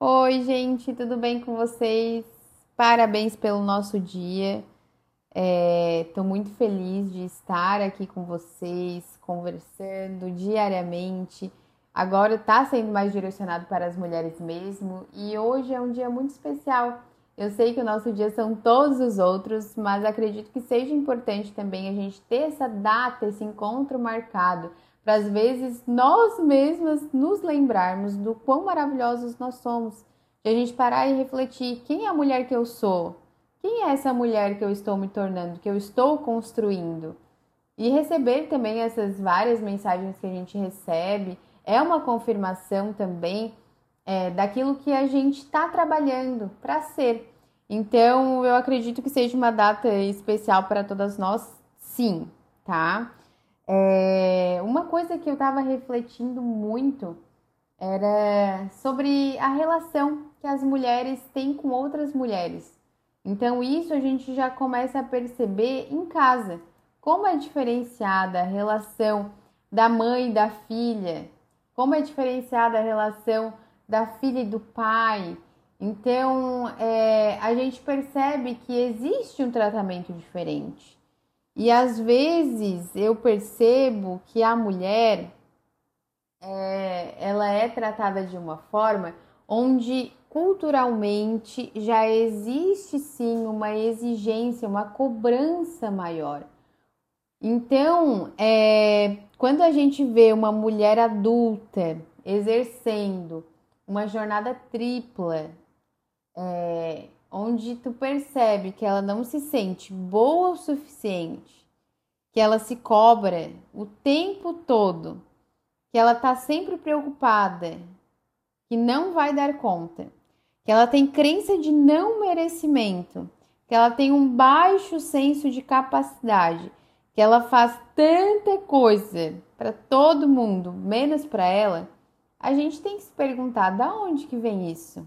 Oi, gente, tudo bem com vocês? Parabéns pelo nosso dia. Estou muito feliz de estar aqui com vocês, conversando diariamente. Agora está sendo mais direcionado para as mulheres mesmo e hoje é um dia muito especial. Eu sei que o nosso dia são todos os outros, mas acredito que seja importante também a gente ter essa data, esse encontro marcado para às vezes nós mesmas nos lembrarmos do quão maravilhosos nós somos, de a gente parar e refletir quem é a mulher que eu sou, quem é essa mulher que eu estou me tornando, que eu estou construindo. E receber também essas várias mensagens que a gente recebe é uma confirmação também é, daquilo que a gente está trabalhando para ser. Então, eu acredito que seja uma data especial para todas nós, sim, tá? É, uma coisa que eu estava refletindo muito era sobre a relação que as mulheres têm com outras mulheres. Então, isso a gente já começa a perceber em casa. Como é diferenciada a relação da mãe e da filha, como é diferenciada a relação da filha e do pai. Então, é, a gente percebe que existe um tratamento diferente. E às vezes eu percebo que a mulher é, ela é tratada de uma forma onde culturalmente já existe sim uma exigência, uma cobrança maior. Então, é, quando a gente vê uma mulher adulta exercendo uma jornada tripla, é, onde tu percebe que ela não se sente boa o suficiente, que ela se cobra o tempo todo, que ela tá sempre preocupada, que não vai dar conta, que ela tem crença de não merecimento, que ela tem um baixo senso de capacidade, que ela faz tanta coisa para todo mundo, menos para ela, a gente tem que se perguntar da onde que vem isso?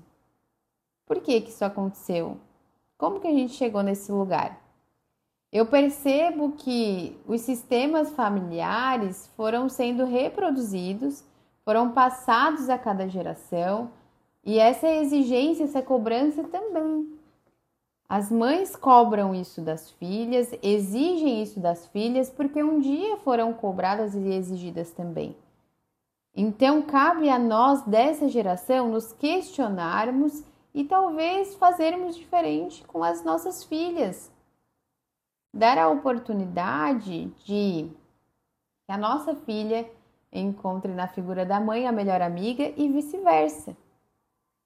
Por que, que isso aconteceu? Como que a gente chegou nesse lugar? Eu percebo que os sistemas familiares foram sendo reproduzidos, foram passados a cada geração, e essa exigência, essa cobrança também. As mães cobram isso das filhas, exigem isso das filhas, porque um dia foram cobradas e exigidas também. Então, cabe a nós dessa geração nos questionarmos e talvez fazermos diferente com as nossas filhas. Dar a oportunidade de que a nossa filha encontre na figura da mãe a melhor amiga e vice-versa.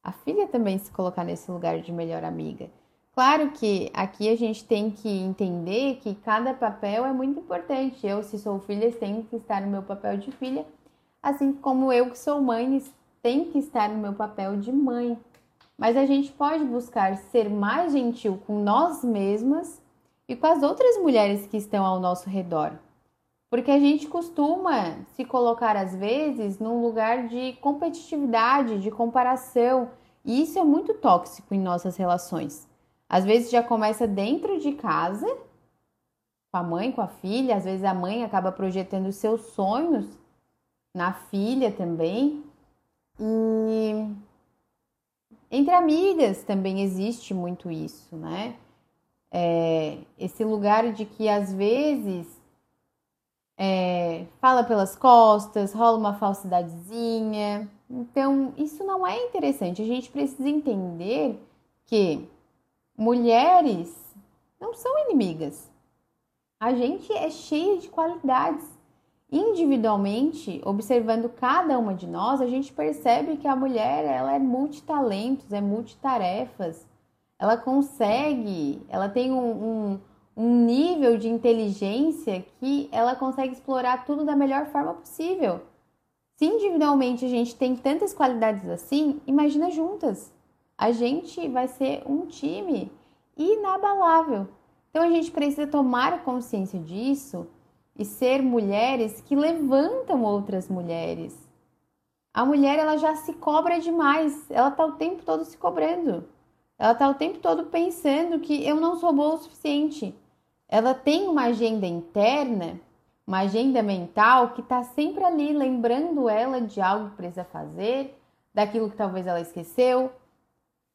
A filha também se colocar nesse lugar de melhor amiga. Claro que aqui a gente tem que entender que cada papel é muito importante. Eu, se sou filha, tenho que estar no meu papel de filha, assim como eu, que sou mãe, tenho que estar no meu papel de mãe mas a gente pode buscar ser mais gentil com nós mesmas e com as outras mulheres que estão ao nosso redor. Porque a gente costuma se colocar, às vezes, num lugar de competitividade, de comparação, e isso é muito tóxico em nossas relações. Às vezes já começa dentro de casa, com a mãe, com a filha, às vezes a mãe acaba projetando seus sonhos na filha também. E entre amigas também existe muito isso, né? É, esse lugar de que às vezes é, fala pelas costas, rola uma falsidadezinha. Então, isso não é interessante. A gente precisa entender que mulheres não são inimigas. A gente é cheia de qualidades individualmente, observando cada uma de nós, a gente percebe que a mulher ela é multitalentos, é multitarefas. Ela consegue, ela tem um, um, um nível de inteligência que ela consegue explorar tudo da melhor forma possível. Se individualmente a gente tem tantas qualidades assim, imagina juntas. A gente vai ser um time inabalável. Então a gente precisa tomar consciência disso e ser mulheres que levantam outras mulheres. A mulher ela já se cobra demais, ela está o tempo todo se cobrando. Ela está o tempo todo pensando que eu não sou boa o suficiente. Ela tem uma agenda interna, uma agenda mental que está sempre ali lembrando ela de algo que precisa fazer, daquilo que talvez ela esqueceu,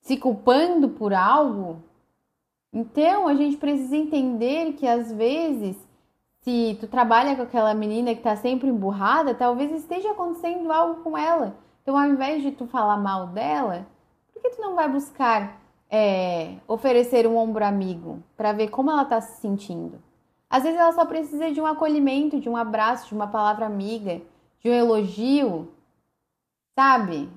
se culpando por algo. Então a gente precisa entender que às vezes, se tu trabalha com aquela menina que está sempre emburrada, talvez esteja acontecendo algo com ela. Então, ao invés de tu falar mal dela, por que tu não vai buscar é, oferecer um ombro amigo para ver como ela está se sentindo? Às vezes ela só precisa de um acolhimento, de um abraço, de uma palavra amiga, de um elogio, sabe?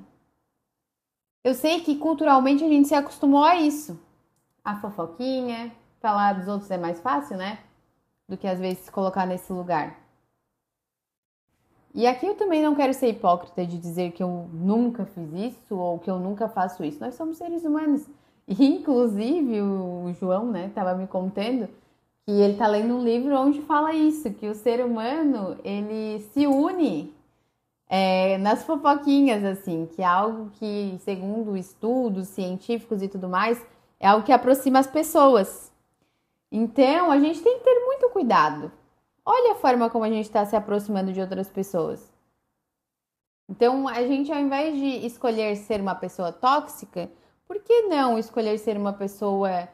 Eu sei que culturalmente a gente se acostumou a isso. A fofoquinha, falar dos outros é mais fácil, né? Do que às vezes se colocar nesse lugar. E aqui eu também não quero ser hipócrita de dizer que eu nunca fiz isso ou que eu nunca faço isso. Nós somos seres humanos. E, inclusive, o João, né, tava me contando que ele tá lendo um livro onde fala isso, que o ser humano, ele se une é, nas fofoquinhas, assim, que é algo que, segundo estudos científicos e tudo mais, é algo que aproxima as pessoas. Então, a gente tem que ter muito cuidado. Olha a forma como a gente está se aproximando de outras pessoas. Então, a gente, ao invés de escolher ser uma pessoa tóxica, por que não escolher ser uma pessoa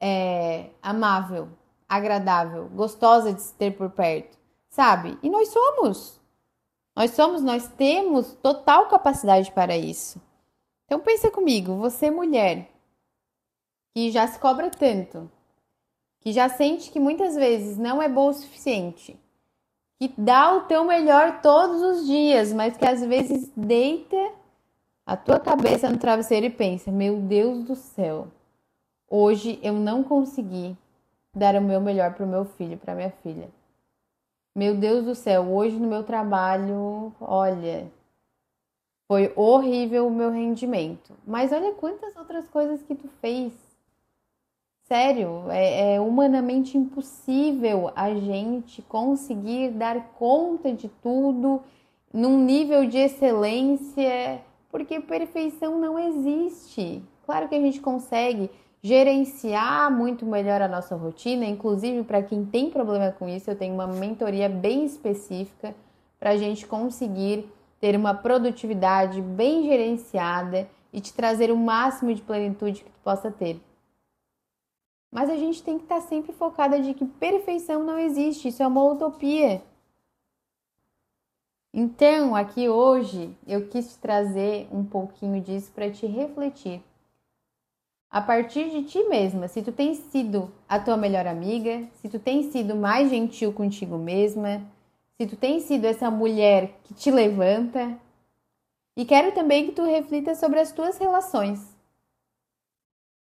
é, amável, agradável, gostosa de se ter por perto? Sabe? E nós somos. Nós somos, nós temos total capacidade para isso. Então pensa comigo, você mulher que já se cobra tanto, que já sente que muitas vezes não é boa o suficiente, que dá o teu melhor todos os dias, mas que às vezes deita a tua cabeça no travesseiro e pensa: "Meu Deus do céu, hoje eu não consegui dar o meu melhor para o meu filho, para minha filha". Meu Deus do céu, hoje no meu trabalho, olha, foi horrível o meu rendimento. Mas olha quantas outras coisas que tu fez. Sério, é, é humanamente impossível a gente conseguir dar conta de tudo num nível de excelência, porque perfeição não existe. Claro que a gente consegue gerenciar muito melhor a nossa rotina. Inclusive, para quem tem problema com isso, eu tenho uma mentoria bem específica para a gente conseguir ter uma produtividade bem gerenciada e te trazer o máximo de plenitude que tu possa ter. Mas a gente tem que estar tá sempre focada de que perfeição não existe, isso é uma utopia. Então, aqui hoje eu quis trazer um pouquinho disso para te refletir a partir de ti mesma. Se tu tem sido a tua melhor amiga, se tu tem sido mais gentil contigo mesma, se tu tem sido essa mulher que te levanta. E quero também que tu reflita sobre as tuas relações.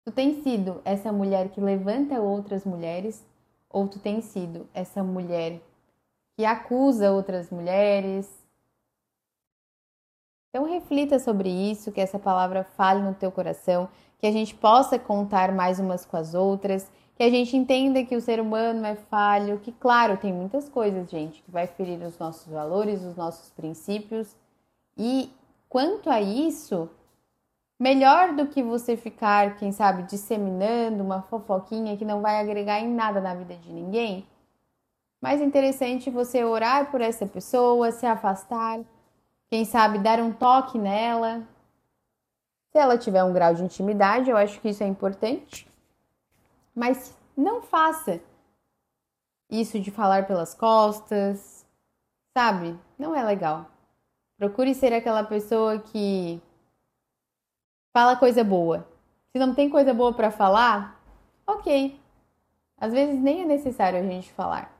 Tu tem sido essa mulher que levanta outras mulheres ou tu tem sido essa mulher que acusa outras mulheres? Então reflita sobre isso, que essa palavra fale no teu coração que a gente possa contar mais umas com as outras, que a gente entenda que o ser humano é falho, que claro, tem muitas coisas, gente, que vai ferir os nossos valores, os nossos princípios. E quanto a isso, melhor do que você ficar, quem sabe, disseminando uma fofoquinha que não vai agregar em nada na vida de ninguém, mais interessante você orar por essa pessoa, se afastar, quem sabe dar um toque nela, se ela tiver um grau de intimidade, eu acho que isso é importante. Mas não faça isso de falar pelas costas, sabe? Não é legal. Procure ser aquela pessoa que fala coisa boa. Se não tem coisa boa para falar, ok. Às vezes nem é necessário a gente falar.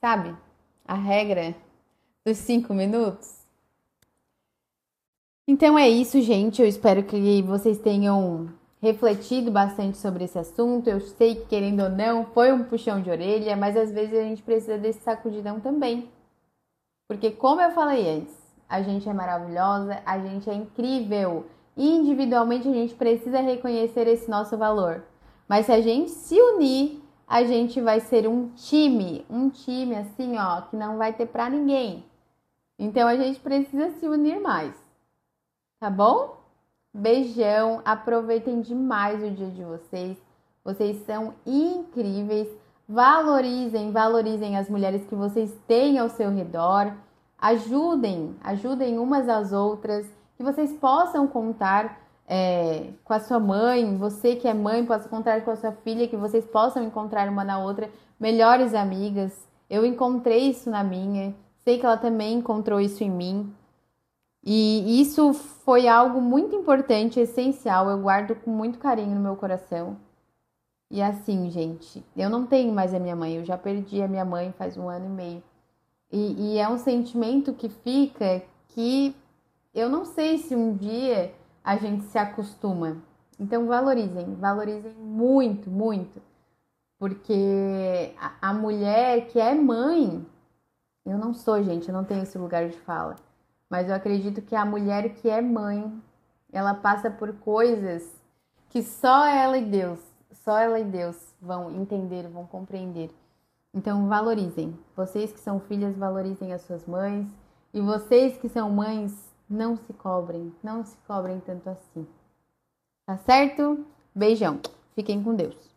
Sabe? A regra dos cinco minutos então é isso, gente. Eu espero que vocês tenham refletido bastante sobre esse assunto. Eu sei que, querendo ou não, foi um puxão de orelha, mas às vezes a gente precisa desse sacudidão também. Porque, como eu falei antes, a gente é maravilhosa, a gente é incrível. E individualmente a gente precisa reconhecer esse nosso valor. Mas se a gente se unir, a gente vai ser um time, um time assim, ó, que não vai ter para ninguém. Então a gente precisa se unir mais tá bom? Beijão, aproveitem demais o dia de vocês. Vocês são incríveis. Valorizem, valorizem as mulheres que vocês têm ao seu redor. Ajudem, ajudem umas às outras. Que vocês possam contar é, com a sua mãe, você que é mãe, possa contar com a sua filha, que vocês possam encontrar uma na outra melhores amigas. Eu encontrei isso na minha, sei que ela também encontrou isso em mim. E isso foi algo muito importante, essencial, eu guardo com muito carinho no meu coração. E assim, gente, eu não tenho mais a minha mãe, eu já perdi a minha mãe faz um ano e meio. E, e é um sentimento que fica que eu não sei se um dia a gente se acostuma. Então valorizem, valorizem muito, muito. Porque a, a mulher que é mãe, eu não sou, gente, eu não tenho esse lugar de fala. Mas eu acredito que a mulher que é mãe, ela passa por coisas que só ela e Deus, só ela e Deus vão entender, vão compreender. Então valorizem. Vocês que são filhas, valorizem as suas mães. E vocês que são mães, não se cobrem, não se cobrem tanto assim. Tá certo? Beijão. Fiquem com Deus.